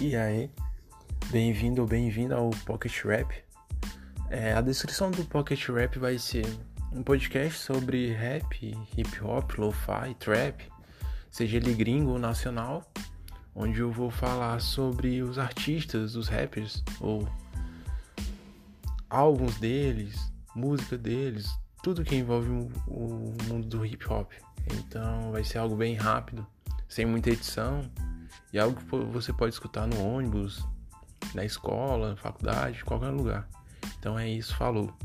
E aí, bem-vindo ou bem-vinda ao Pocket Rap. É, a descrição do Pocket Rap vai ser um podcast sobre rap, hip hop, lo-fi, trap, seja ele gringo ou nacional, onde eu vou falar sobre os artistas, os rappers, ou álbuns deles, música deles, tudo que envolve o mundo do hip hop. Então vai ser algo bem rápido, sem muita edição e algo que você pode escutar no ônibus, na escola, na faculdade, qualquer lugar. Então é isso, falou.